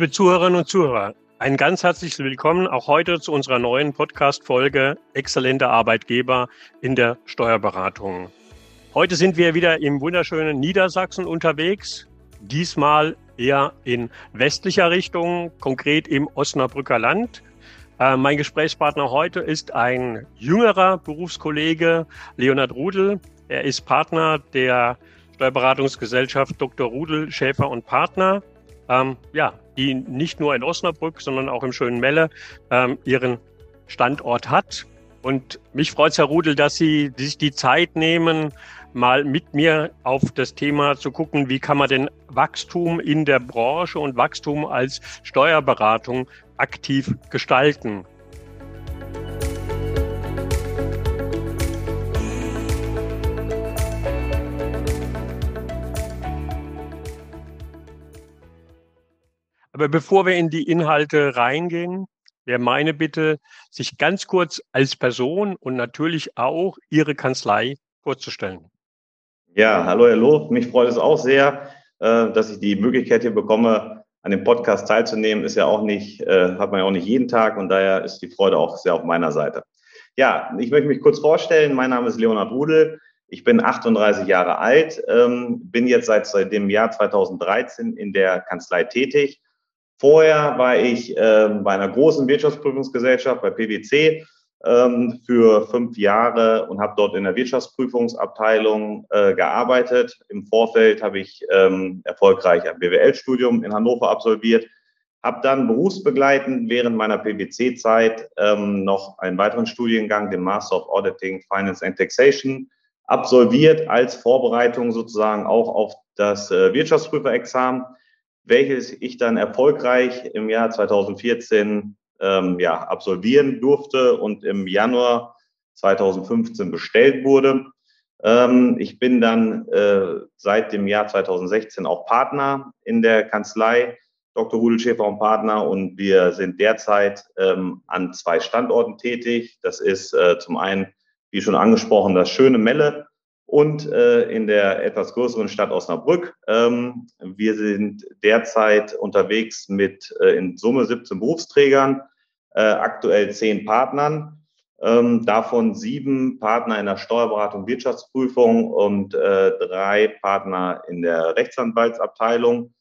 Liebe Zuhörerinnen und Zuhörer, ein ganz herzliches Willkommen auch heute zu unserer neuen Podcast-Folge Exzellente Arbeitgeber in der Steuerberatung. Heute sind wir wieder im wunderschönen Niedersachsen unterwegs, diesmal eher in westlicher Richtung, konkret im Osnabrücker Land. Äh, mein Gesprächspartner heute ist ein jüngerer Berufskollege, Leonhard Rudel. Er ist Partner der Steuerberatungsgesellschaft Dr. Rudel, Schäfer und Partner. Ähm, ja, die nicht nur in Osnabrück, sondern auch im schönen Melle ähm, ihren Standort hat. Und mich freut es, Herr Rudel, dass Sie sich die Zeit nehmen, mal mit mir auf das Thema zu gucken, wie kann man denn Wachstum in der Branche und Wachstum als Steuerberatung aktiv gestalten. Aber bevor wir in die Inhalte reingehen, wäre meine Bitte, sich ganz kurz als Person und natürlich auch Ihre Kanzlei vorzustellen. Ja, hallo Loh, mich freut es auch sehr, äh, dass ich die Möglichkeit hier bekomme, an dem Podcast teilzunehmen. Ist ja auch nicht, äh, hat man ja auch nicht jeden Tag und daher ist die Freude auch sehr auf meiner Seite. Ja, ich möchte mich kurz vorstellen. Mein Name ist Leonhard Rudel. Ich bin 38 Jahre alt, ähm, bin jetzt seit dem Jahr 2013 in der Kanzlei tätig Vorher war ich äh, bei einer großen Wirtschaftsprüfungsgesellschaft, bei PwC, ähm, für fünf Jahre und habe dort in der Wirtschaftsprüfungsabteilung äh, gearbeitet. Im Vorfeld habe ich ähm, erfolgreich ein BWL-Studium in Hannover absolviert, habe dann berufsbegleitend während meiner PwC-Zeit ähm, noch einen weiteren Studiengang, den Master of Auditing, Finance and Taxation, absolviert als Vorbereitung sozusagen auch auf das äh, Wirtschaftsprüferexamen welches ich dann erfolgreich im Jahr 2014 ähm, ja, absolvieren durfte und im Januar 2015 bestellt wurde. Ähm, ich bin dann äh, seit dem Jahr 2016 auch Partner in der Kanzlei Dr. Rudel Schäfer und Partner und wir sind derzeit ähm, an zwei Standorten tätig. Das ist äh, zum einen, wie schon angesprochen, das schöne Melle und äh, in der etwas größeren Stadt Osnabrück. Ähm, wir sind derzeit unterwegs mit äh, in Summe 17 Berufsträgern, äh, aktuell zehn Partnern, ähm, davon sieben Partner in der Steuerberatung, Wirtschaftsprüfung und äh, drei Partner in der Rechtsanwaltsabteilung.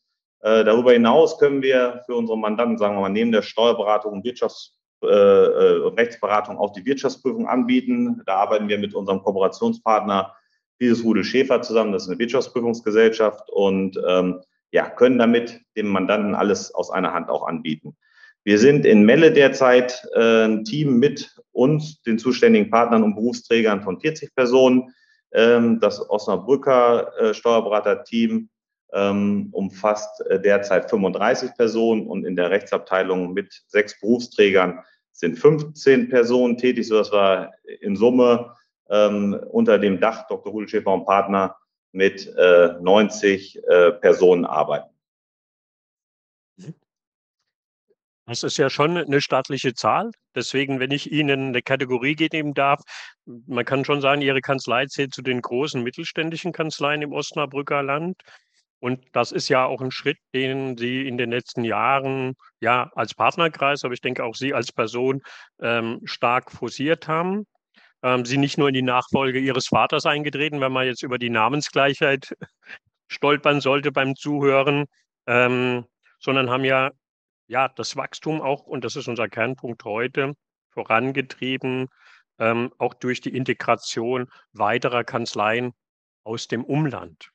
Äh, darüber hinaus können wir für unsere Mandanten, sagen wir mal, neben der Steuerberatung und Wirtschafts äh, äh, Rechtsberatung auch die Wirtschaftsprüfung anbieten. Da arbeiten wir mit unserem Kooperationspartner dieses Rudel Schäfer zusammen, das ist eine Wirtschaftsprüfungsgesellschaft und ähm, ja, können damit dem Mandanten alles aus einer Hand auch anbieten. Wir sind in Melle derzeit äh, ein Team mit uns, den zuständigen Partnern und Berufsträgern von 40 Personen. Ähm, das Osnabrücker äh, Steuerberaterteam ähm, umfasst äh, derzeit 35 Personen und in der Rechtsabteilung mit sechs Berufsträgern sind 15 Personen tätig, sodass wir in Summe ähm, unter dem Dach Dr. Rudel Schäfer und Partner mit äh, 90 äh, Personen arbeiten. Das ist ja schon eine staatliche Zahl. Deswegen, wenn ich Ihnen eine Kategorie geben darf, man kann schon sagen, Ihre Kanzlei zählt zu den großen mittelständischen Kanzleien im Osnabrücker Land. Und das ist ja auch ein Schritt, den Sie in den letzten Jahren ja als Partnerkreis, aber ich denke auch Sie als Person ähm, stark forciert haben ähm, sie nicht nur in die Nachfolge ihres Vaters eingetreten, wenn man jetzt über die Namensgleichheit stolpern sollte beim Zuhören, ähm, sondern haben ja, ja das Wachstum auch, und das ist unser Kernpunkt heute, vorangetrieben, ähm, auch durch die Integration weiterer Kanzleien aus dem Umland.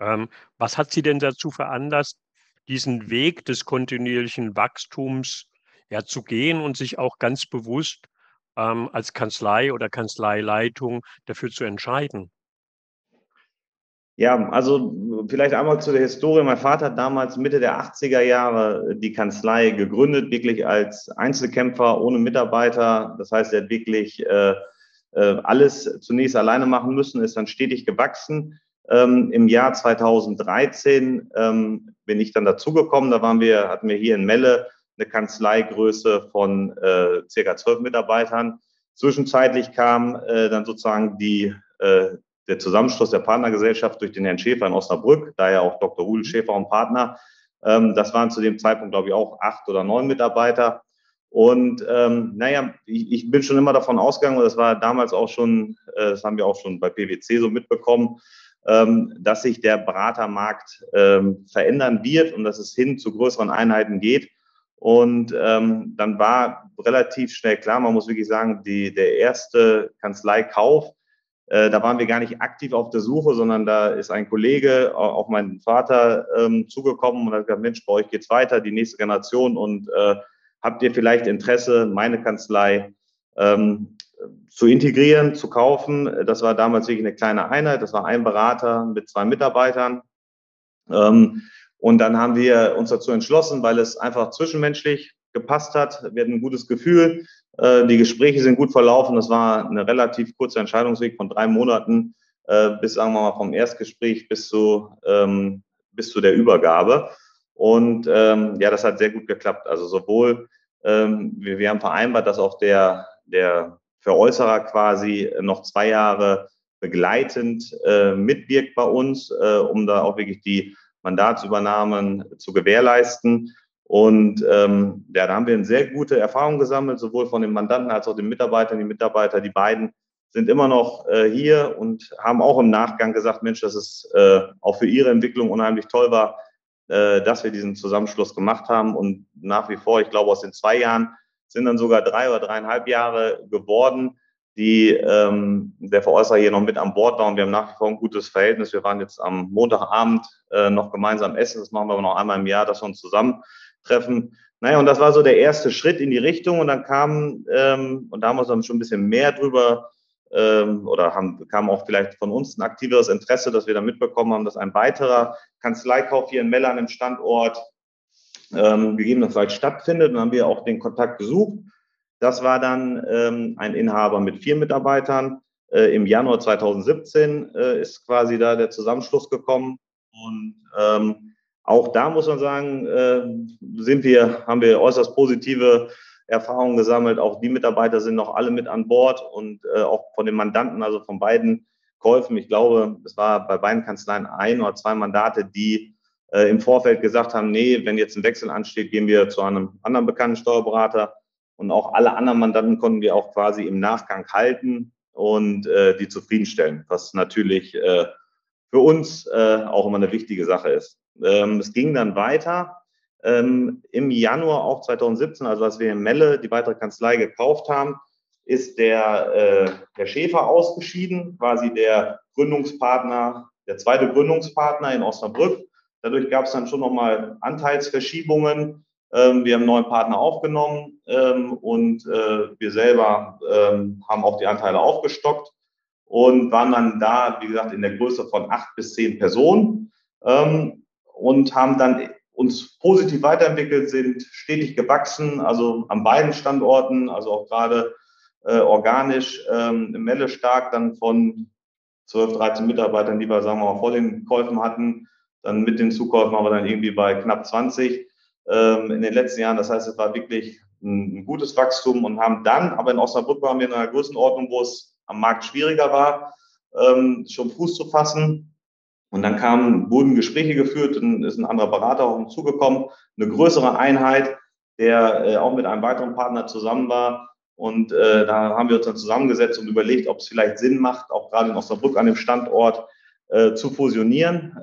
Ähm, was hat Sie denn dazu veranlasst, diesen Weg des kontinuierlichen Wachstums ja, zu gehen und sich auch ganz bewusst ähm, als Kanzlei oder Kanzleileitung dafür zu entscheiden? Ja, also vielleicht einmal zu der Historie. Mein Vater hat damals Mitte der 80er Jahre die Kanzlei gegründet, wirklich als Einzelkämpfer ohne Mitarbeiter. Das heißt, er hat wirklich äh, äh alles zunächst alleine machen müssen, ist dann stetig gewachsen. Ähm, Im Jahr 2013 ähm, bin ich dann dazugekommen. Da waren wir, hatten wir hier in Melle eine Kanzleigröße von äh, circa zwölf Mitarbeitern. Zwischenzeitlich kam äh, dann sozusagen die, äh, der Zusammenschluss der Partnergesellschaft durch den Herrn Schäfer in Osnabrück, daher auch Dr. Rudel Schäfer und Partner. Ähm, das waren zu dem Zeitpunkt, glaube ich, auch acht oder neun Mitarbeiter. Und ähm, naja, ich, ich bin schon immer davon ausgegangen, und das war damals auch schon, äh, das haben wir auch schon bei PwC so mitbekommen, ähm, dass sich der Beratermarkt ähm, verändern wird und dass es hin zu größeren Einheiten geht. Und ähm, dann war relativ schnell klar, man muss wirklich sagen, die, der erste Kanzleikauf, äh, da waren wir gar nicht aktiv auf der Suche, sondern da ist ein Kollege auf meinen Vater ähm, zugekommen und hat gesagt, Mensch, bei euch geht's weiter, die nächste Generation und äh, habt ihr vielleicht Interesse, meine Kanzlei ähm, zu integrieren, zu kaufen? Das war damals wirklich eine kleine Einheit, das war ein Berater mit zwei Mitarbeitern. Ähm, und dann haben wir uns dazu entschlossen, weil es einfach zwischenmenschlich gepasst hat. Wir hatten ein gutes Gefühl. Äh, die Gespräche sind gut verlaufen. Das war eine relativ kurze Entscheidungsweg von drei Monaten äh, bis, sagen wir mal, vom Erstgespräch bis zu, ähm, bis zu der Übergabe. Und ähm, ja, das hat sehr gut geklappt. Also sowohl, ähm, wir, haben vereinbart, dass auch der, der Veräußerer quasi noch zwei Jahre begleitend äh, mitwirkt bei uns, um da auch wirklich die Mandatsübernahmen zu gewährleisten. Und ähm, ja, da haben wir eine sehr gute Erfahrung gesammelt, sowohl von den Mandanten als auch den Mitarbeitern. Die Mitarbeiter, die beiden sind immer noch äh, hier und haben auch im Nachgang gesagt, Mensch, dass es äh, auch für ihre Entwicklung unheimlich toll war, äh, dass wir diesen Zusammenschluss gemacht haben. Und nach wie vor, ich glaube, aus den zwei Jahren sind dann sogar drei oder dreieinhalb Jahre geworden die ähm, der Veräußerer hier noch mit an Bord war und wir haben nach wie vor ein gutes Verhältnis. Wir waren jetzt am Montagabend äh, noch gemeinsam essen, das machen wir aber noch einmal im Jahr, dass wir uns zusammentreffen. Naja, und das war so der erste Schritt in die Richtung und dann kam, ähm, und da haben wir uns dann schon ein bisschen mehr drüber ähm, oder haben, kam auch vielleicht von uns ein aktiveres Interesse, dass wir da mitbekommen haben, dass ein weiterer Kanzleikauf hier in Mellern im Standort ähm, gegebenenfalls stattfindet. Dann haben wir auch den Kontakt gesucht das war dann ähm, ein Inhaber mit vier Mitarbeitern. Äh, Im Januar 2017 äh, ist quasi da der Zusammenschluss gekommen. Und ähm, auch da muss man sagen, äh, sind wir, haben wir äußerst positive Erfahrungen gesammelt. Auch die Mitarbeiter sind noch alle mit an Bord und äh, auch von den Mandanten, also von beiden Käufen. Ich glaube, es war bei beiden Kanzleien ein oder zwei Mandate, die äh, im Vorfeld gesagt haben, nee, wenn jetzt ein Wechsel ansteht, gehen wir zu einem anderen bekannten Steuerberater. Und auch alle anderen Mandanten konnten wir auch quasi im Nachgang halten und äh, die zufriedenstellen, was natürlich äh, für uns äh, auch immer eine wichtige Sache ist. Ähm, es ging dann weiter. Ähm, Im Januar auch 2017, also als wir in Melle die weitere Kanzlei gekauft haben, ist der, äh, der Schäfer ausgeschieden, quasi der Gründungspartner, der zweite Gründungspartner in Osnabrück. Dadurch gab es dann schon nochmal Anteilsverschiebungen ähm, wir haben neuen Partner aufgenommen ähm, und äh, wir selber ähm, haben auch die Anteile aufgestockt und waren dann da, wie gesagt, in der Größe von acht bis zehn Personen und haben dann uns positiv weiterentwickelt, sind stetig gewachsen, also an beiden Standorten, also auch gerade äh, organisch ähm, Melle stark, dann von 12, 13 Mitarbeitern, die wir, sagen wir mal, vor den Käufen hatten, dann mit den Zukäufen haben wir dann irgendwie bei knapp 20 ähm, in den letzten Jahren. Das heißt, es war wirklich ein, ein, gutes Wachstum und haben dann, aber in Osnabrück waren wir in einer Größenordnung, wo es am Markt schwieriger war, ähm, schon Fuß zu fassen. Und dann kamen, wurden Gespräche geführt, dann ist ein anderer Berater auch hinzugekommen, eine größere Einheit, der äh, auch mit einem weiteren Partner zusammen war. Und äh, da haben wir uns dann zusammengesetzt und überlegt, ob es vielleicht Sinn macht, auch gerade in Osnabrück an dem Standort äh, zu fusionieren.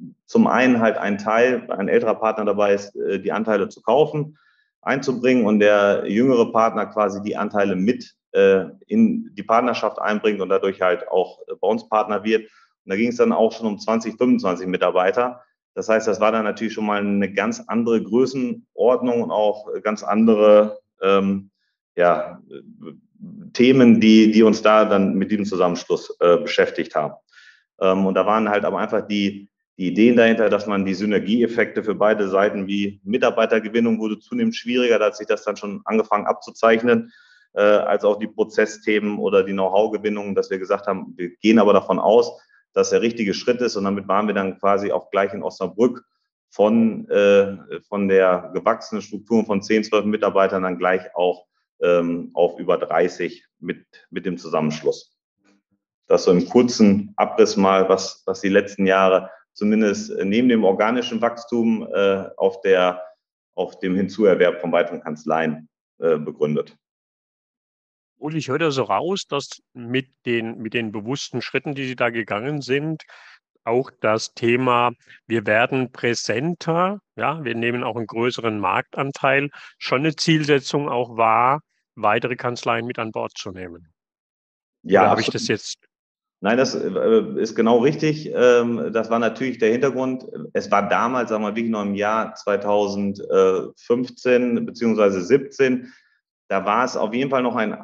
Äh, zum einen halt ein Teil, ein älterer Partner dabei ist, äh, die Anteile zu kaufen, einzubringen und der jüngere Partner quasi die Anteile mit äh, in die Partnerschaft einbringt und dadurch halt auch bei uns Partner wird. Und da ging es dann auch schon um 20, 25 Mitarbeiter. Das heißt, das war dann natürlich schon mal eine ganz andere Größenordnung und auch ganz andere ähm, ja, Themen, die, die uns da dann mit diesem Zusammenschluss äh, beschäftigt haben. Ähm, und da waren halt aber einfach die, die Ideen dahinter, dass man die Synergieeffekte für beide Seiten wie Mitarbeitergewinnung wurde zunehmend schwieriger, da hat sich das dann schon angefangen abzuzeichnen, äh, als auch die Prozessthemen oder die Know-how-Gewinnung, dass wir gesagt haben, wir gehen aber davon aus, dass der richtige Schritt ist und damit waren wir dann quasi auch gleich in Osnabrück von, äh, von der gewachsenen Struktur von 10, 12 Mitarbeitern dann gleich auch ähm, auf über 30 mit, mit dem Zusammenschluss. Das so im kurzen Abriss mal, was, was die letzten Jahre zumindest neben dem organischen Wachstum äh, auf, der, auf dem Hinzuerwerb von weiteren Kanzleien äh, begründet. Und ich höre da so raus, dass mit den, mit den bewussten Schritten, die Sie da gegangen sind, auch das Thema, wir werden präsenter, ja, wir nehmen auch einen größeren Marktanteil, schon eine Zielsetzung auch war, weitere Kanzleien mit an Bord zu nehmen. Ja, habe ich das jetzt? Nein, das äh, ist genau richtig. Ähm, das war natürlich der Hintergrund. Es war damals, sagen wir wirklich noch im Jahr 2015 beziehungsweise 17 da war es auf jeden Fall noch ein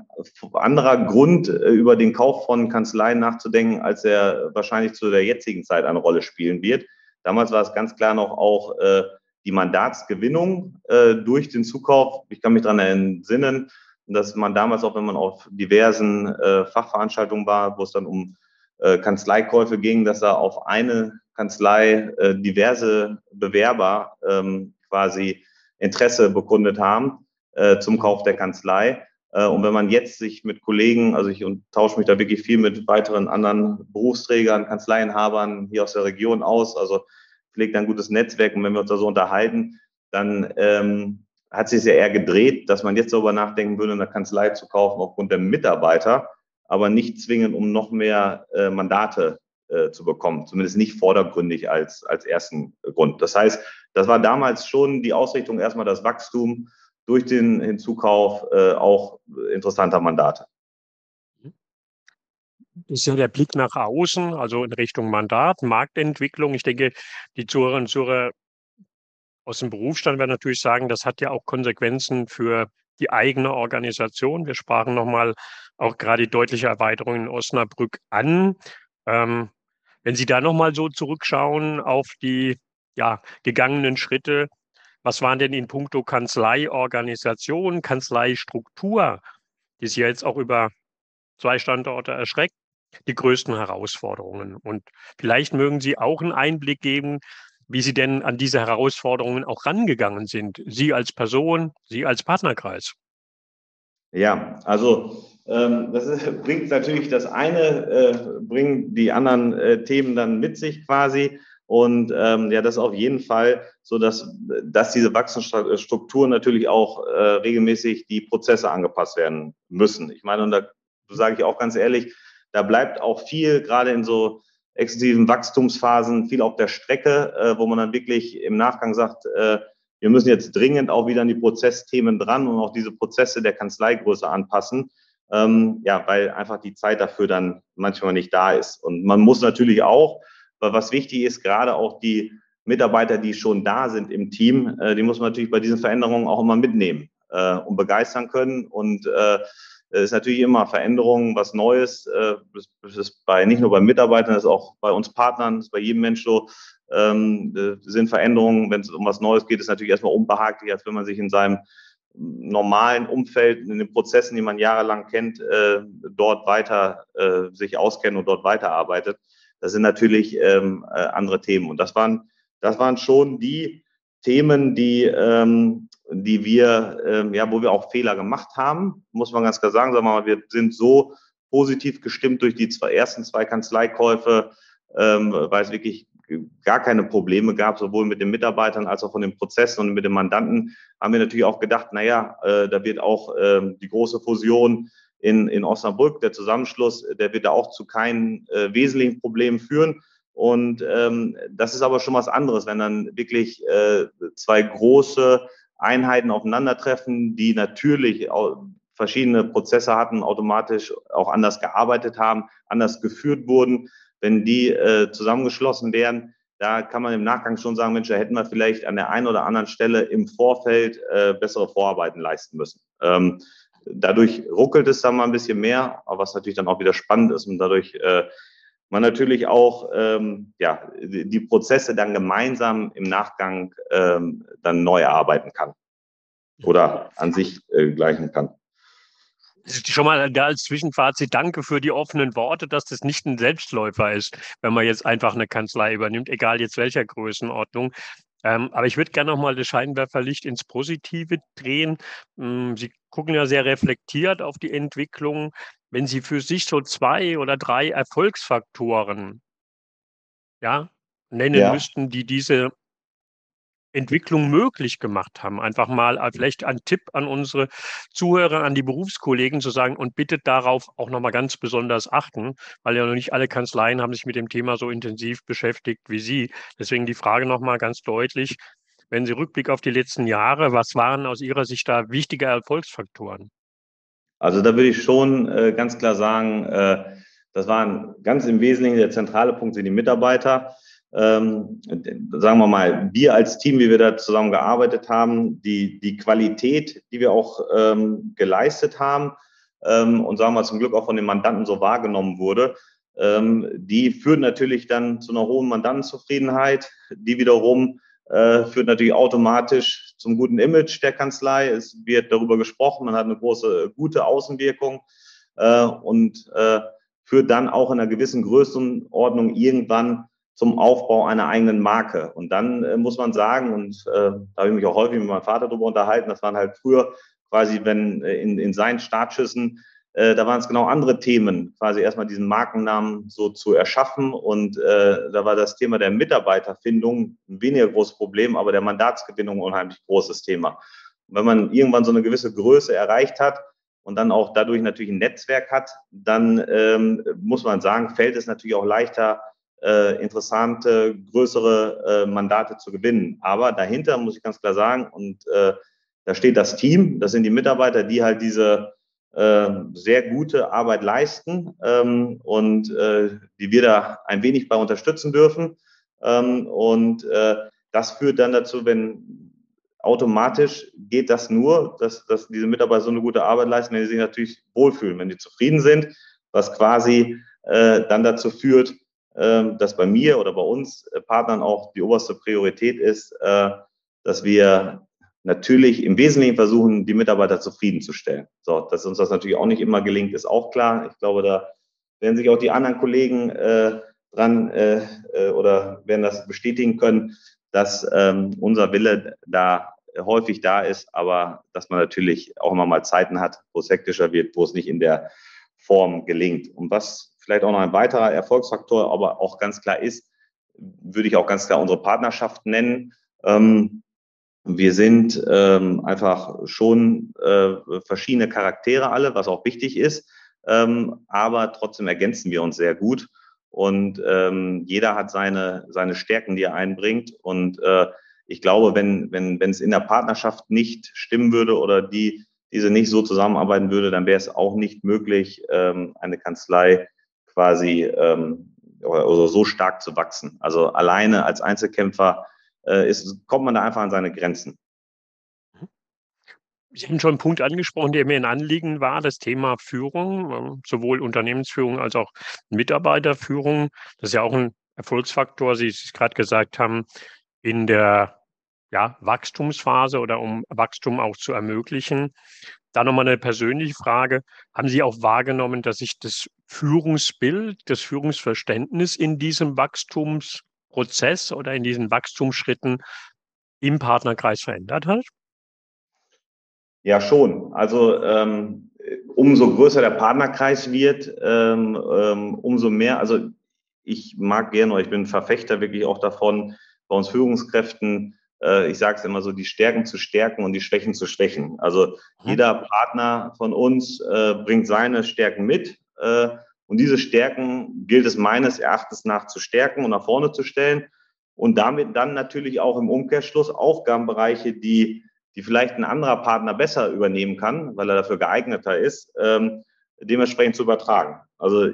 anderer Grund, äh, über den Kauf von Kanzleien nachzudenken, als er wahrscheinlich zu der jetzigen Zeit eine Rolle spielen wird. Damals war es ganz klar noch auch äh, die Mandatsgewinnung durch den Zukauf. Ich kann mich daran entsinnen, dass man damals auch, wenn man auf diversen Fachveranstaltungen war, wo es dann um äh, Kanzleikäufe ging, dass da auf eine Kanzlei äh, diverse Bewerber ähm, quasi Interesse bekundet haben äh, zum Kauf der Kanzlei. Äh, und wenn man jetzt sich mit Kollegen, also ich tausche mich da wirklich viel mit weiteren anderen Berufsträgern, Kanzleienhabern hier aus der Region aus, also pflegt ein gutes Netzwerk und wenn wir uns da so unterhalten, dann ähm, hat sich ja eher gedreht, dass man jetzt darüber nachdenken würde, eine Kanzlei zu kaufen aufgrund der Mitarbeiter, aber nicht zwingend, um noch mehr äh, Mandate äh, zu bekommen, zumindest nicht vordergründig als, als ersten Grund. Das heißt, das war damals schon die Ausrichtung, erstmal das Wachstum durch den Hinzukauf äh, auch interessanter Mandate. Das ist ja der Blick nach außen, also in Richtung Mandat, Marktentwicklung. Ich denke, die Zuhörerinnen und Zuhörer aus dem Berufsstand werden natürlich sagen, das hat ja auch Konsequenzen für die eigene Organisation. Wir sprachen nochmal auch gerade die deutliche Erweiterung in Osnabrück an. Ähm, wenn Sie da nochmal so zurückschauen auf die ja, gegangenen Schritte, was waren denn in puncto Kanzleiorganisation, Kanzleistruktur, die sich jetzt auch über zwei Standorte erschreckt, die größten Herausforderungen? Und vielleicht mögen Sie auch einen Einblick geben, wie Sie denn an diese Herausforderungen auch rangegangen sind, Sie als Person, Sie als Partnerkreis. Ja, also ähm, das ist, bringt natürlich das eine, äh, bringt die anderen äh, Themen dann mit sich quasi. Und ähm, ja, das ist auf jeden Fall so, dass, dass diese Wachstumsstrukturen natürlich auch äh, regelmäßig die Prozesse angepasst werden müssen. Ich meine, und da sage ich auch ganz ehrlich, da bleibt auch viel, gerade in so exzessiven Wachstumsphasen, viel auf der Strecke, äh, wo man dann wirklich im Nachgang sagt, äh, wir müssen jetzt dringend auch wieder an die Prozessthemen dran und auch diese Prozesse der Kanzleigröße anpassen. Ähm, ja, weil einfach die Zeit dafür dann manchmal nicht da ist. Und man muss natürlich auch, weil was wichtig ist, gerade auch die Mitarbeiter, die schon da sind im Team, äh, die muss man natürlich bei diesen Veränderungen auch immer mitnehmen äh, und begeistern können. Und äh, es ist natürlich immer Veränderungen, was Neues. Äh, das ist bei nicht nur bei Mitarbeitern, das ist auch bei uns Partnern, das ist bei jedem Mensch so. Ähm, sind Veränderungen, wenn es um was Neues geht, ist natürlich erstmal unbehaglich, als wenn man sich in seinem normalen Umfeld, in den Prozessen, die man jahrelang kennt, äh, dort weiter äh, sich auskennt und dort weiterarbeitet. Das sind natürlich ähm, äh, andere Themen. Und das waren, das waren schon die Themen, die, ähm, die wir, ähm, ja, wo wir auch Fehler gemacht haben, muss man ganz klar sagen. Sagen wir mal, wir sind so positiv gestimmt durch die zwei, ersten zwei Kanzleikäufe, ähm, weil es wirklich gar keine Probleme gab, sowohl mit den Mitarbeitern als auch von den Prozessen und mit den Mandanten, haben wir natürlich auch gedacht, naja, äh, da wird auch äh, die große Fusion in, in Osnabrück. Der Zusammenschluss, der wird da auch zu keinen äh, wesentlichen Problemen führen. Und ähm, das ist aber schon was anderes, wenn dann wirklich äh, zwei große Einheiten aufeinandertreffen, die natürlich auch verschiedene Prozesse hatten, automatisch auch anders gearbeitet haben, anders geführt wurden. Wenn die äh, zusammengeschlossen werden, da kann man im Nachgang schon sagen, Mensch, da hätten wir vielleicht an der einen oder anderen Stelle im Vorfeld äh, bessere Vorarbeiten leisten müssen. Ähm, Dadurch ruckelt es dann mal ein bisschen mehr, aber was natürlich dann auch wieder spannend ist und dadurch äh, man natürlich auch ähm, ja, die Prozesse dann gemeinsam im Nachgang ähm, dann neu erarbeiten kann oder an sich äh, gleichen kann. Schon mal da als Zwischenfazit, danke für die offenen Worte, dass das nicht ein Selbstläufer ist, wenn man jetzt einfach eine Kanzlei übernimmt, egal jetzt welcher Größenordnung. Ähm, aber ich würde gerne nochmal das Scheinwerferlicht ins Positive drehen. Ähm, Sie gucken ja sehr reflektiert auf die Entwicklung. Wenn Sie für sich so zwei oder drei Erfolgsfaktoren ja, nennen ja. müssten, die diese Entwicklung möglich gemacht haben. Einfach mal vielleicht ein Tipp an unsere Zuhörer, an die Berufskollegen zu sagen und bitte darauf auch nochmal ganz besonders achten, weil ja noch nicht alle Kanzleien haben sich mit dem Thema so intensiv beschäftigt wie Sie. Deswegen die Frage nochmal ganz deutlich, wenn Sie Rückblick auf die letzten Jahre, was waren aus Ihrer Sicht da wichtige Erfolgsfaktoren? Also da würde ich schon äh, ganz klar sagen, äh, das waren ganz im Wesentlichen der zentrale Punkt sind die Mitarbeiter ähm, sagen wir mal, wir als Team, wie wir da zusammen gearbeitet haben, die, die Qualität, die wir auch ähm, geleistet haben ähm, und sagen wir zum Glück auch von den Mandanten so wahrgenommen wurde, ähm, die führt natürlich dann zu einer hohen Mandantenzufriedenheit, die wiederum äh, führt natürlich automatisch zum guten Image der Kanzlei. Es wird darüber gesprochen, man hat eine große, gute Außenwirkung äh, und äh, führt dann auch in einer gewissen Größenordnung irgendwann zum Aufbau einer eigenen Marke. Und dann äh, muss man sagen, und äh, da habe ich mich auch häufig mit meinem Vater darüber unterhalten, das waren halt früher quasi, wenn äh, in, in seinen Startschüssen, äh, da waren es genau andere Themen, quasi erstmal diesen Markennamen so zu erschaffen. Und äh, da war das Thema der Mitarbeiterfindung ein weniger großes Problem, aber der Mandatsgewinnung ein unheimlich großes Thema. Und wenn man irgendwann so eine gewisse Größe erreicht hat, und dann auch dadurch natürlich ein Netzwerk hat, dann ähm, muss man sagen, fällt es natürlich auch leichter, äh, interessante, größere äh, Mandate zu gewinnen. Aber dahinter muss ich ganz klar sagen, und äh, da steht das Team, das sind die Mitarbeiter, die halt diese äh, sehr gute Arbeit leisten ähm, und äh, die wir da ein wenig bei unterstützen dürfen. Ähm, und äh, das führt dann dazu, wenn automatisch geht das nur, dass, dass diese Mitarbeiter so eine gute Arbeit leisten, wenn sie sich natürlich wohlfühlen, wenn sie zufrieden sind, was quasi äh, dann dazu führt, dass bei mir oder bei uns äh, Partnern auch die oberste Priorität ist, äh, dass wir natürlich im Wesentlichen versuchen, die Mitarbeiter zufriedenzustellen. So, dass uns das natürlich auch nicht immer gelingt, ist auch klar. Ich glaube, da werden sich auch die anderen Kollegen äh, dran oder werden das bestätigen können, dass ähm, unser Wille da häufig da ist, aber dass man natürlich auch immer mal Zeiten hat, wo es hektischer wird, wo es nicht in der Form gelingt. Und was vielleicht auch noch ein weiterer Erfolgsfaktor, aber auch ganz klar ist, würde ich auch ganz klar unsere Partnerschaft nennen. Ähm, wir sind ähm, einfach schon äh, verschiedene Charaktere alle, was auch wichtig ist, ähm, aber trotzdem ergänzen wir uns sehr gut. Und ähm, jeder hat seine, seine Stärken, die er einbringt. Und äh, ich glaube, wenn, wenn, wenn es in der Partnerschaft nicht stimmen würde oder die diese nicht so zusammenarbeiten würde, dann wäre es auch nicht möglich, ähm, eine Kanzlei quasi ähm, oder so stark zu wachsen. Also alleine als Einzelkämpfer äh, ist, kommt man da einfach an seine Grenzen. Sie haben schon einen Punkt angesprochen, der mir ein Anliegen war, das Thema Führung, ähm, sowohl Unternehmensführung als auch Mitarbeiterführung. Das ist ja auch ein Erfolgsfaktor, Sie es gerade gesagt haben, in der ja, Wachstumsphase oder um Wachstum auch zu ermöglichen. Da nochmal eine persönliche Frage. Haben Sie auch wahrgenommen, dass sich das Führungsbild, das Führungsverständnis in diesem Wachstumsprozess oder in diesen Wachstumsschritten im Partnerkreis verändert hat? Ja, schon. Also ähm, umso größer der Partnerkreis wird, ähm, ähm, umso mehr, also ich mag gerne, ich bin Verfechter wirklich auch davon, bei uns Führungskräften äh, ich sage es immer so, die Stärken zu stärken und die Schwächen zu schwächen. Also mhm. jeder Partner von uns äh, bringt seine Stärken mit. Äh, und diese Stärken gilt es meines Erachtens nach zu stärken und nach vorne zu stellen. Und damit dann natürlich auch im Umkehrschluss Aufgabenbereiche, die, die vielleicht ein anderer Partner besser übernehmen kann, weil er dafür geeigneter ist, ähm, dementsprechend zu übertragen. Also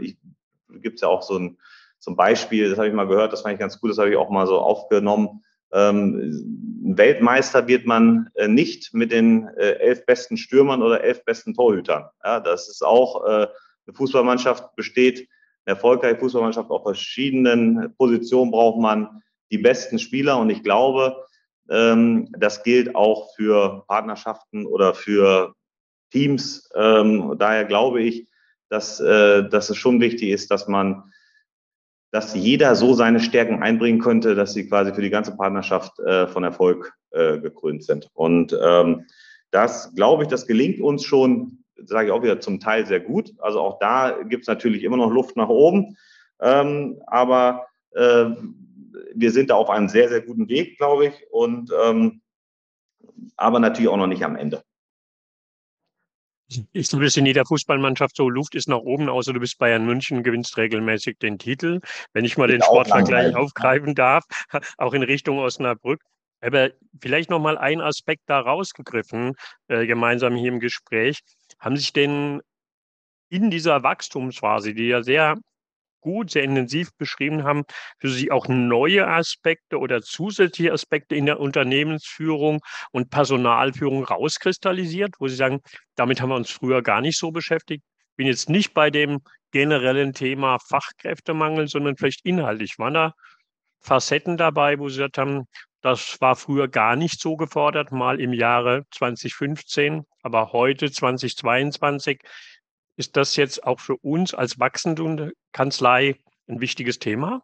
gibt es ja auch so ein, ein Beispiel, das habe ich mal gehört, das fand ich ganz gut, das habe ich auch mal so aufgenommen. Ähm, Weltmeister wird man äh, nicht mit den äh, elf besten Stürmern oder elf besten Torhütern. Ja, das ist auch, äh, eine Fußballmannschaft besteht, eine erfolgreiche Fußballmannschaft auf verschiedenen Positionen braucht man die besten Spieler und ich glaube, ähm, das gilt auch für Partnerschaften oder für Teams. Ähm, daher glaube ich, dass, dass es schon wichtig ist, dass man dass jeder so seine Stärken einbringen könnte, dass sie quasi für die ganze Partnerschaft äh, von Erfolg äh, gekrönt sind. Und ähm, das, glaube ich, das gelingt uns schon, sage ich auch wieder, zum Teil sehr gut. Also auch da gibt es natürlich immer noch Luft nach oben. Ähm, aber äh, wir sind da auf einem sehr, sehr guten Weg, glaube ich. Und ähm, aber natürlich auch noch nicht am Ende. Ist du bist in jeder Fußballmannschaft so, Luft ist nach oben, außer du bist Bayern München, gewinnst regelmäßig den Titel. Wenn ich mal den Sportvergleich aufgreifen darf, auch in Richtung Osnabrück. Aber vielleicht noch mal ein Aspekt da rausgegriffen, äh, gemeinsam hier im Gespräch. Haben sich denn in dieser Wachstumsphase, die ja sehr gut, sehr intensiv beschrieben haben, für Sie auch neue Aspekte oder zusätzliche Aspekte in der Unternehmensführung und Personalführung rauskristallisiert, wo Sie sagen, damit haben wir uns früher gar nicht so beschäftigt. Bin jetzt nicht bei dem generellen Thema Fachkräftemangel, sondern vielleicht inhaltlich. Waren da Facetten dabei, wo Sie gesagt haben, das war früher gar nicht so gefordert, mal im Jahre 2015, aber heute 2022 ist das jetzt auch für uns als wachsende Kanzlei ein wichtiges Thema?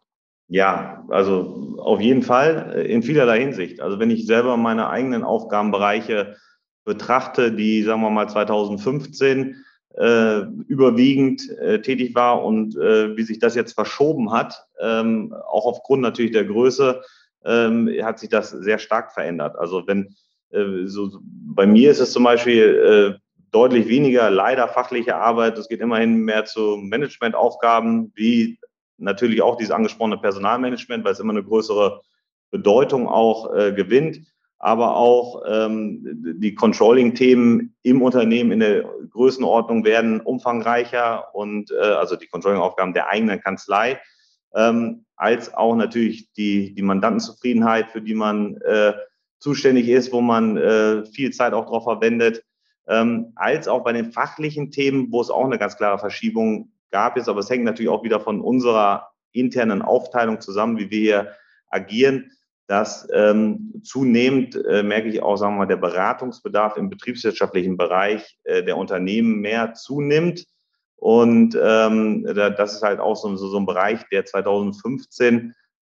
Ja, also auf jeden Fall äh, in vielerlei Hinsicht. Also wenn ich selber meine eigenen Aufgabenbereiche betrachte, die, sagen wir mal, 2015 äh, überwiegend äh, tätig war und äh, wie sich das jetzt verschoben hat, ähm, auch aufgrund natürlich der Größe, ähm, hat sich das sehr stark verändert. Also wenn äh, so, bei mir ist es zum Beispiel äh, deutlich weniger leider fachliche Arbeit. Es geht immerhin mehr zu Managementaufgaben, wie natürlich auch dieses angesprochene Personalmanagement, weil es immer eine größere Bedeutung auch äh, gewinnt. Aber auch ähm, die Controlling-Themen im Unternehmen in der Größenordnung werden umfangreicher und äh, also die Controlling-Aufgaben der eigenen Kanzlei, ähm, als auch natürlich die, die Mandantenzufriedenheit, für die man äh, zuständig ist, wo man äh, viel Zeit auch darauf verwendet. Ähm, als auch bei den fachlichen Themen, wo es auch eine ganz klare Verschiebung gab jetzt, aber es hängt natürlich auch wieder von unserer internen Aufteilung zusammen, wie wir hier agieren, dass ähm, zunehmend äh, merke ich auch, sagen wir mal, der Beratungsbedarf im betriebswirtschaftlichen Bereich äh, der Unternehmen mehr zunimmt. Und ähm, das ist halt auch so, so, so ein Bereich, der 2015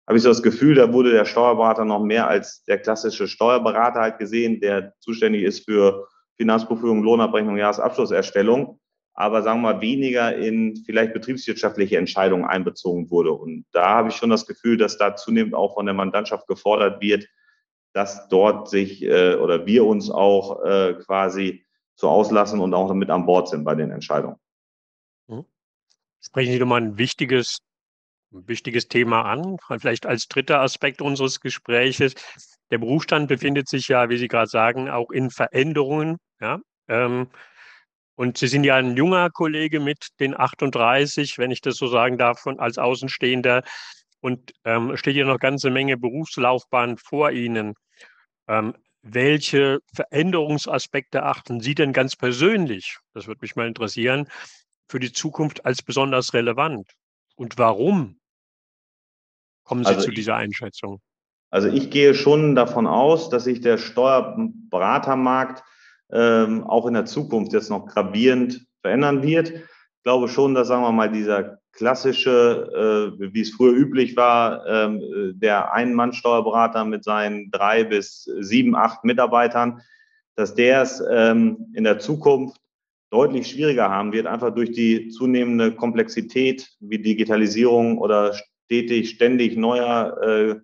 habe ich so das Gefühl, da wurde der Steuerberater noch mehr als der klassische Steuerberater halt gesehen, der zuständig ist für Finanzbuchführung, Lohnabrechnung, Jahresabschlusserstellung, aber sagen wir mal weniger in vielleicht betriebswirtschaftliche Entscheidungen einbezogen wurde. Und da habe ich schon das Gefühl, dass da zunehmend auch von der Mandantschaft gefordert wird, dass dort sich äh, oder wir uns auch äh, quasi so auslassen und auch mit an Bord sind bei den Entscheidungen. Sprechen Sie nochmal ein wichtiges, ein wichtiges Thema an, vielleicht als dritter Aspekt unseres Gespräches. Der Berufsstand befindet sich ja, wie Sie gerade sagen, auch in Veränderungen. Ja? Ähm, und Sie sind ja ein junger Kollege mit den 38, wenn ich das so sagen darf, von, als Außenstehender. Und ähm, steht ja noch ganze Menge Berufslaufbahn vor Ihnen. Ähm, welche Veränderungsaspekte achten Sie denn ganz persönlich, das würde mich mal interessieren, für die Zukunft als besonders relevant? Und warum kommen Sie also zu dieser Einschätzung? Also ich gehe schon davon aus, dass sich der Steuerberatermarkt ähm, auch in der Zukunft jetzt noch gravierend verändern wird. Ich glaube schon, dass, sagen wir mal, dieser klassische, äh, wie es früher üblich war, ähm, der Ein-Mann-Steuerberater mit seinen drei bis sieben, acht Mitarbeitern, dass der es ähm, in der Zukunft deutlich schwieriger haben wird, einfach durch die zunehmende Komplexität wie Digitalisierung oder stetig, ständig neuer äh,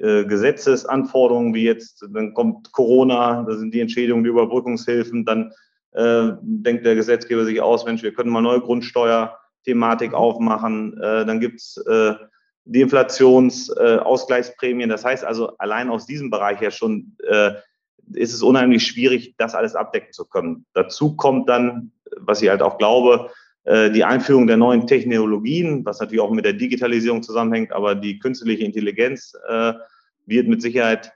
äh, Gesetzesanforderungen, wie jetzt, dann kommt Corona, da sind die Entschädigungen, die Überbrückungshilfen, dann äh, denkt der Gesetzgeber sich aus, Mensch, wir können mal neue Grundsteuerthematik aufmachen, äh, dann gibt's äh, die Inflationsausgleichsprämien. Äh, das heißt also, allein aus diesem Bereich ja schon äh, ist es unheimlich schwierig, das alles abdecken zu können. Dazu kommt dann, was ich halt auch glaube, äh, die Einführung der neuen Technologien, was natürlich auch mit der Digitalisierung zusammenhängt, aber die künstliche Intelligenz äh, wird mit Sicherheit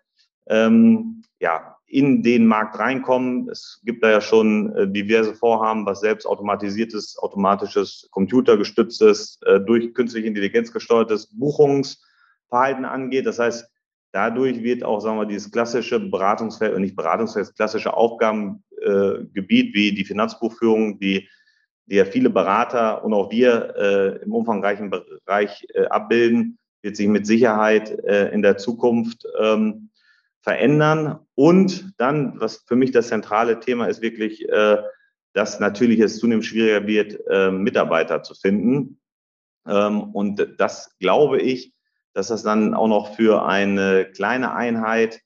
ähm, ja, in den Markt reinkommen. Es gibt da ja schon äh, diverse Vorhaben, was selbst automatisiertes, automatisches, computergestütztes, durch künstliche Intelligenz gesteuertes Buchungsverhalten angeht. Das heißt, dadurch wird auch, sagen wir, dieses klassische Beratungsfeld, nicht Beratungsfeld, klassische Aufgabengebiet wie die Finanzbuchführung, die die ja viele Berater und auch wir äh, im umfangreichen Bereich äh, abbilden, wird sich mit Sicherheit äh, in der Zukunft ähm, verändern. Und dann, was für mich das zentrale Thema ist, wirklich, äh, dass natürlich es zunehmend schwieriger wird, äh, Mitarbeiter zu finden. Ähm, und das, glaube ich, dass das dann auch noch für eine kleine Einheit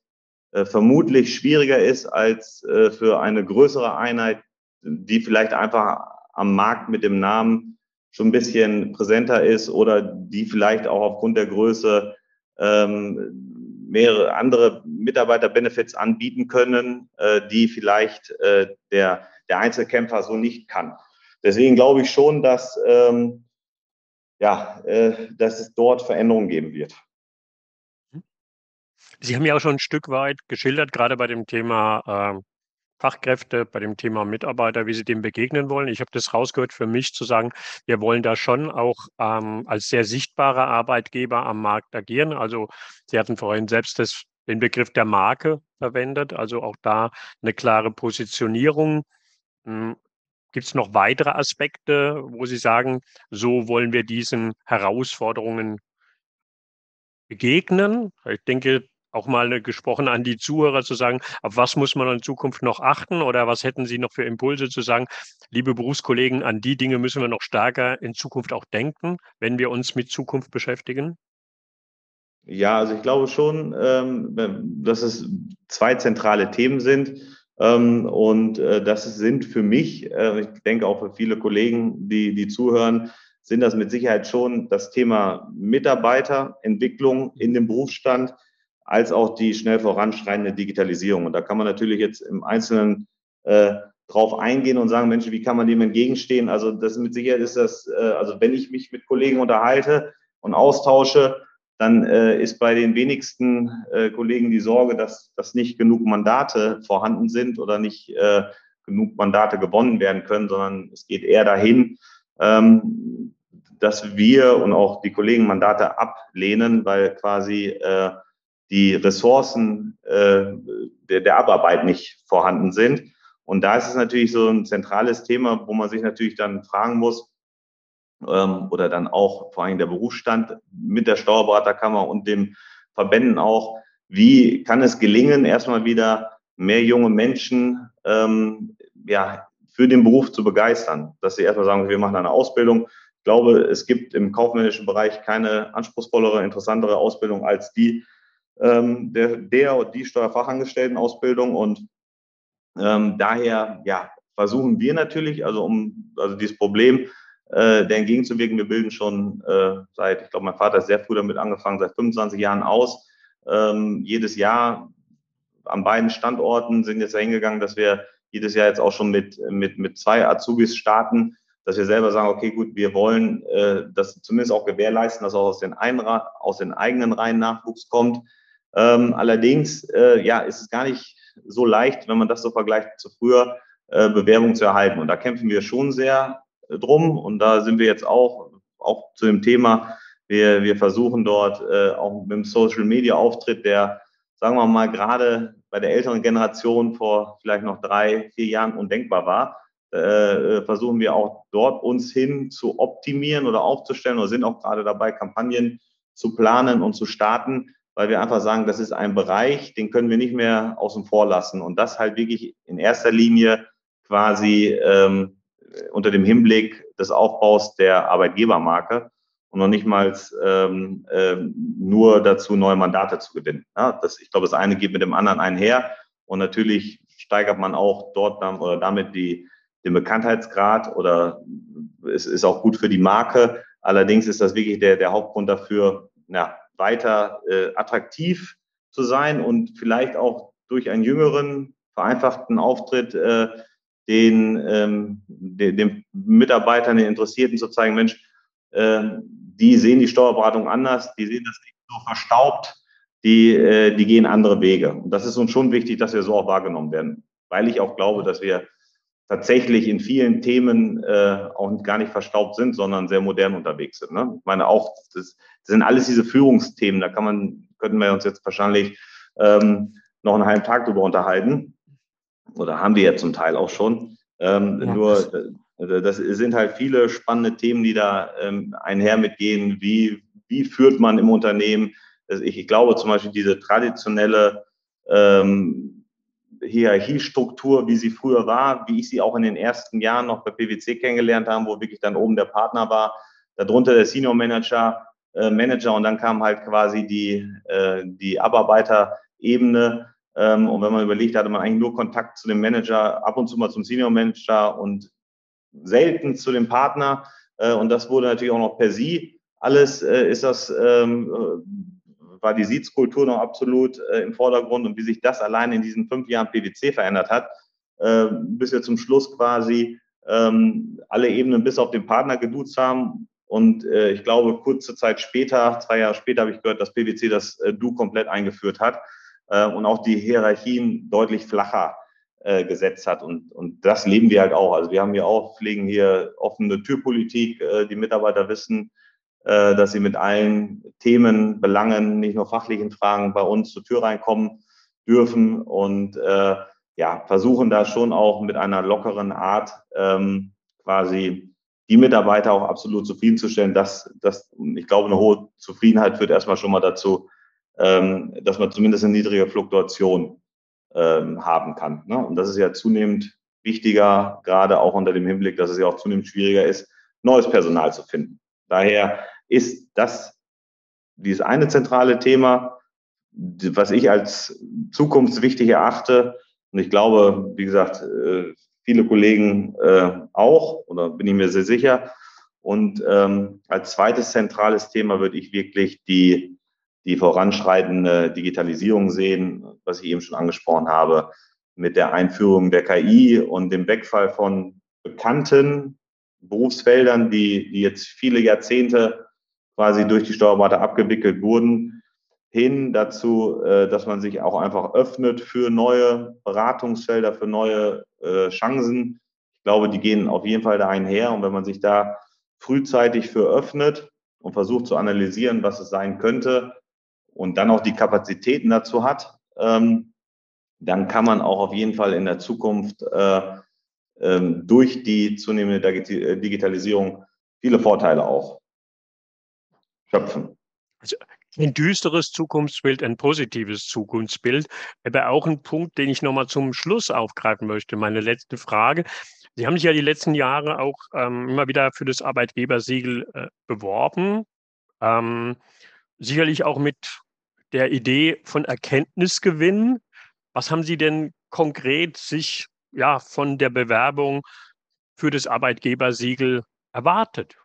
äh, vermutlich schwieriger ist als äh, für eine größere Einheit, die vielleicht einfach am Markt mit dem Namen schon ein bisschen präsenter ist oder die vielleicht auch aufgrund der Größe ähm, mehrere andere Mitarbeiter-Benefits anbieten können, äh, die vielleicht äh, der, der Einzelkämpfer so nicht kann. Deswegen glaube ich schon, dass, ähm, ja, äh, dass es dort Veränderungen geben wird. Sie haben ja auch schon ein Stück weit geschildert, gerade bei dem Thema äh, Fachkräfte, bei dem Thema Mitarbeiter, wie sie dem begegnen wollen. Ich habe das rausgehört für mich zu sagen, wir wollen da schon auch ähm, als sehr sichtbarer Arbeitgeber am Markt agieren. Also Sie hatten vorhin selbst das, den Begriff der Marke verwendet, also auch da eine klare Positionierung. Gibt es noch weitere Aspekte, wo Sie sagen, so wollen wir diesen Herausforderungen begegnen? Ich denke, auch mal gesprochen an die Zuhörer zu sagen, auf was muss man in Zukunft noch achten oder was hätten Sie noch für Impulse zu sagen, liebe Berufskollegen, an die Dinge müssen wir noch stärker in Zukunft auch denken, wenn wir uns mit Zukunft beschäftigen? Ja, also ich glaube schon, ähm, dass es zwei zentrale Themen sind. Ähm, und äh, das sind für mich, äh, ich denke auch für viele Kollegen, die, die zuhören, sind das mit Sicherheit schon das Thema Mitarbeiterentwicklung in dem Berufsstand, als auch die schnell voranschreitende Digitalisierung. Und da kann man natürlich jetzt im Einzelnen äh, drauf eingehen und sagen, Mensch, wie kann man dem entgegenstehen? Also das mit Sicherheit ist das, äh, also wenn ich mich mit Kollegen unterhalte und austausche, dann äh, ist bei den wenigsten äh, Kollegen die Sorge, dass, dass nicht genug Mandate vorhanden sind oder nicht äh, genug Mandate gewonnen werden können, sondern es geht eher dahin, ähm, dass wir und auch die Kollegen Mandate ablehnen, weil quasi äh, die Ressourcen äh, der, der Abarbeit nicht vorhanden sind. Und da ist es natürlich so ein zentrales Thema, wo man sich natürlich dann fragen muss, ähm, oder dann auch vor allem der Berufsstand mit der Steuerberaterkammer und dem Verbänden auch, wie kann es gelingen, erstmal wieder mehr junge Menschen ähm, ja, für den Beruf zu begeistern, dass sie erstmal sagen, wir machen eine Ausbildung. Ich glaube, es gibt im kaufmännischen Bereich keine anspruchsvollere, interessantere Ausbildung als die, ähm, der, der und die Steuerfachangestelltenausbildung. Und ähm, daher ja, versuchen wir natürlich, also um also dieses Problem äh, der entgegenzuwirken, wir bilden schon äh, seit, ich glaube, mein Vater ist sehr früh damit angefangen, seit 25 Jahren aus. Ähm, jedes Jahr an beiden Standorten sind jetzt hingegangen, dass wir jedes Jahr jetzt auch schon mit, mit, mit zwei Azubis starten, dass wir selber sagen, okay, gut, wir wollen äh, das zumindest auch gewährleisten, dass auch aus den, Einra aus den eigenen Reihen Nachwuchs kommt. Ähm, allerdings äh, ja, ist es gar nicht so leicht, wenn man das so vergleicht zu früher, äh, Bewerbung zu erhalten. Und da kämpfen wir schon sehr drum. Und da sind wir jetzt auch, auch zu dem Thema, wir, wir versuchen dort äh, auch mit dem Social Media Auftritt, der, sagen wir mal, gerade bei der älteren Generation vor vielleicht noch drei, vier Jahren undenkbar war, äh, äh versuchen wir auch dort uns hin zu optimieren oder aufzustellen oder sind auch gerade dabei, Kampagnen zu planen und zu starten, weil wir einfach sagen, das ist ein Bereich, den können wir nicht mehr außen vor lassen. Und das halt wirklich in erster Linie quasi ähm, unter dem Hinblick des Aufbaus der Arbeitgebermarke und noch nicht mal ähm, äh, nur dazu, neue Mandate zu gewinnen. Ja, das, ich glaube, das eine geht mit dem anderen einher. Und natürlich steigert man auch dort dann oder damit die, den Bekanntheitsgrad oder es ist auch gut für die Marke. Allerdings ist das wirklich der, der Hauptgrund dafür, ja, weiter äh, attraktiv zu sein und vielleicht auch durch einen jüngeren, vereinfachten Auftritt äh, den, ähm, den, den Mitarbeitern, den Interessierten zu zeigen, Mensch, äh, die sehen die Steuerberatung anders, die sehen das nicht so verstaubt, die, äh, die gehen andere Wege. Und das ist uns schon wichtig, dass wir so auch wahrgenommen werden, weil ich auch glaube, dass wir tatsächlich in vielen Themen äh, auch gar nicht verstaubt sind, sondern sehr modern unterwegs sind. Ne? Ich meine auch, das, das sind alles diese Führungsthemen, da kann man, könnten wir uns jetzt wahrscheinlich ähm, noch einen halben Tag drüber unterhalten. Oder haben wir ja zum Teil auch schon. Ähm, ja. Nur äh, das sind halt viele spannende Themen, die da ähm, einher mitgehen. Wie, wie führt man im Unternehmen? Also ich, ich glaube zum Beispiel diese traditionelle ähm, Hierarchiestruktur, wie sie früher war, wie ich sie auch in den ersten Jahren noch bei PwC kennengelernt habe, wo wirklich dann oben der Partner war, darunter der Senior Manager, äh, Manager und dann kam halt quasi die, äh, die Abarbeiterebene. Ähm, und wenn man überlegt, hatte man eigentlich nur Kontakt zu dem Manager, ab und zu mal zum Senior Manager und selten zu dem Partner. Äh, und das wurde natürlich auch noch per Sie. Alles äh, ist das, ähm, äh, war die Sitzkultur noch absolut äh, im Vordergrund und wie sich das allein in diesen fünf Jahren PwC verändert hat, äh, bis wir zum Schluss quasi ähm, alle Ebenen bis auf den Partner geduzt haben. Und äh, ich glaube, kurze Zeit später, zwei Jahre später, habe ich gehört, dass PwC das Du komplett eingeführt hat äh, und auch die Hierarchien deutlich flacher äh, gesetzt hat. Und, und das leben wir halt auch. Also wir haben hier auch, pflegen hier offene Türpolitik. Äh, die Mitarbeiter wissen, äh, dass sie mit allen Themen, Belangen, nicht nur fachlichen Fragen bei uns zur Tür reinkommen dürfen. Und äh, ja, versuchen da schon auch mit einer lockeren Art ähm, quasi die Mitarbeiter auch absolut zufriedenzustellen. dass dass, ich glaube, eine hohe Zufriedenheit führt erstmal schon mal dazu, dass man zumindest eine niedrige Fluktuation ähm, haben kann. Ne? Und das ist ja zunehmend wichtiger, gerade auch unter dem Hinblick, dass es ja auch zunehmend schwieriger ist, neues Personal zu finden. Daher ist das dieses eine zentrale Thema, was ich als zukunftswichtig erachte, und ich glaube, wie gesagt, äh, viele Kollegen äh, auch, oder bin ich mir sehr sicher. Und ähm, als zweites zentrales Thema würde ich wirklich die, die voranschreitende Digitalisierung sehen, was ich eben schon angesprochen habe, mit der Einführung der KI und dem Wegfall von bekannten Berufsfeldern, die, die jetzt viele Jahrzehnte quasi durch die Steuerberater abgewickelt wurden, hin dazu, äh, dass man sich auch einfach öffnet für neue Beratungsfelder, für neue äh, Chancen. Ich glaube, die gehen auf jeden Fall da einher. Und wenn man sich da frühzeitig für öffnet und versucht zu analysieren, was es sein könnte und dann auch die Kapazitäten dazu hat, ähm, dann kann man auch auf jeden Fall in der Zukunft äh, ähm, durch die zunehmende Digitalisierung viele Vorteile auch schöpfen. Also ein düsteres Zukunftsbild, ein positives Zukunftsbild. Aber auch ein Punkt, den ich nochmal zum Schluss aufgreifen möchte. Meine letzte Frage. Sie haben sich ja die letzten Jahre auch ähm, immer wieder für das Arbeitgebersiegel äh, beworben. Ähm, sicherlich auch mit der Idee von Erkenntnisgewinn. Was haben Sie denn konkret sich ja von der Bewerbung für das Arbeitgebersiegel erwartet?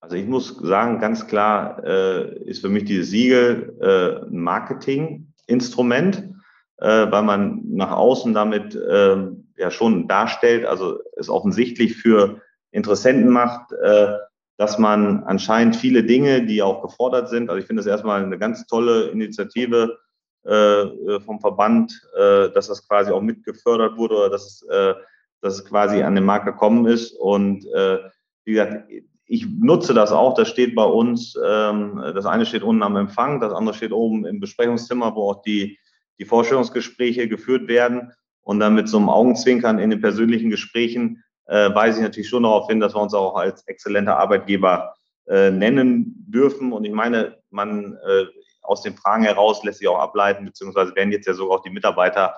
Also ich muss sagen, ganz klar äh, ist für mich dieses Siegel äh, ein Marketinginstrument, äh, weil man nach außen damit äh, ja schon darstellt, also es offensichtlich für Interessenten macht, äh, dass man anscheinend viele Dinge, die auch gefordert sind, also ich finde das erstmal eine ganz tolle Initiative äh, vom Verband, äh, dass das quasi auch mitgefördert wurde oder dass es, äh, dass es quasi an den Markt gekommen ist und äh, wie gesagt, ich nutze das auch, das steht bei uns, ähm, das eine steht unten am Empfang, das andere steht oben im Besprechungszimmer, wo auch die, die Vorstellungsgespräche geführt werden. Und dann mit so einem Augenzwinkern in den persönlichen Gesprächen äh, weise ich natürlich schon darauf hin, dass wir uns auch als exzellenter Arbeitgeber äh, nennen dürfen. Und ich meine, man äh, aus den Fragen heraus lässt sich auch ableiten, beziehungsweise werden jetzt ja sogar auch die Mitarbeiter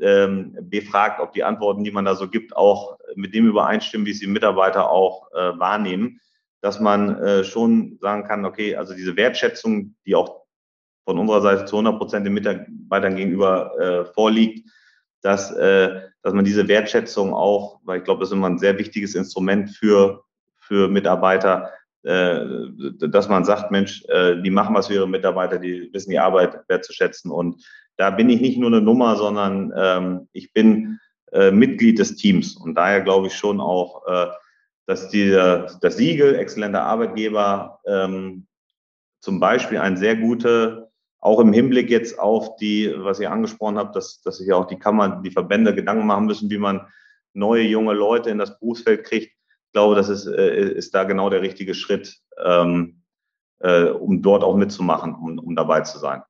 ähm, befragt, ob die Antworten, die man da so gibt, auch mit dem übereinstimmen, wie es die Mitarbeiter auch äh, wahrnehmen dass man äh, schon sagen kann, okay, also diese Wertschätzung, die auch von unserer Seite zu 100 Prozent den Mitarbeitern gegenüber äh, vorliegt, dass, äh, dass man diese Wertschätzung auch, weil ich glaube, das ist immer ein sehr wichtiges Instrument für, für Mitarbeiter, äh, dass man sagt, Mensch, äh, die machen was für ihre Mitarbeiter, die wissen die Arbeit wertzuschätzen. Und da bin ich nicht nur eine Nummer, sondern ähm, ich bin äh, Mitglied des Teams. Und daher glaube ich schon auch, äh, dass die, das Siegel exzellenter Arbeitgeber ähm, zum Beispiel ein sehr gute, auch im Hinblick jetzt auf die, was ihr angesprochen habt, dass, dass sich auch die Kammern, die Verbände Gedanken machen müssen, wie man neue junge Leute in das Berufsfeld kriegt. Ich glaube, das ist, äh, ist da genau der richtige Schritt, ähm, äh, um dort auch mitzumachen, um, um dabei zu sein.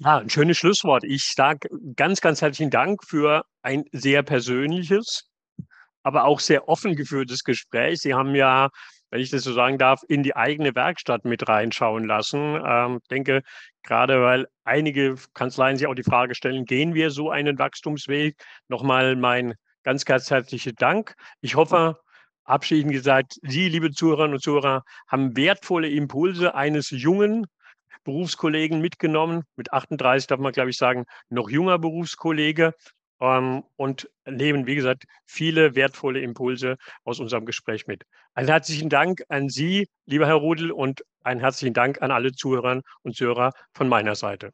Ja, ein schönes Schlusswort. Ich sage ganz, ganz herzlichen Dank für ein sehr persönliches, aber auch sehr offen geführtes Gespräch. Sie haben ja, wenn ich das so sagen darf, in die eigene Werkstatt mit reinschauen lassen. Ähm, denke, gerade weil einige Kanzleien sich auch die Frage stellen, gehen wir so einen Wachstumsweg? Nochmal mein ganz, ganz herzlichen Dank. Ich hoffe, abschließend gesagt, Sie, liebe Zuhörerinnen und Zuhörer, haben wertvolle Impulse eines jungen Berufskollegen mitgenommen. Mit 38 darf man, glaube ich, sagen, noch junger Berufskollege. Ähm, und nehmen, wie gesagt, viele wertvolle Impulse aus unserem Gespräch mit. Einen herzlichen Dank an Sie, lieber Herr Rudel, und einen herzlichen Dank an alle Zuhörerinnen und Zuhörer von meiner Seite.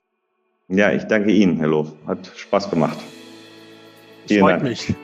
Ja, ich danke Ihnen, Herr Lof. Hat Spaß gemacht. Vielen freut Dank. mich.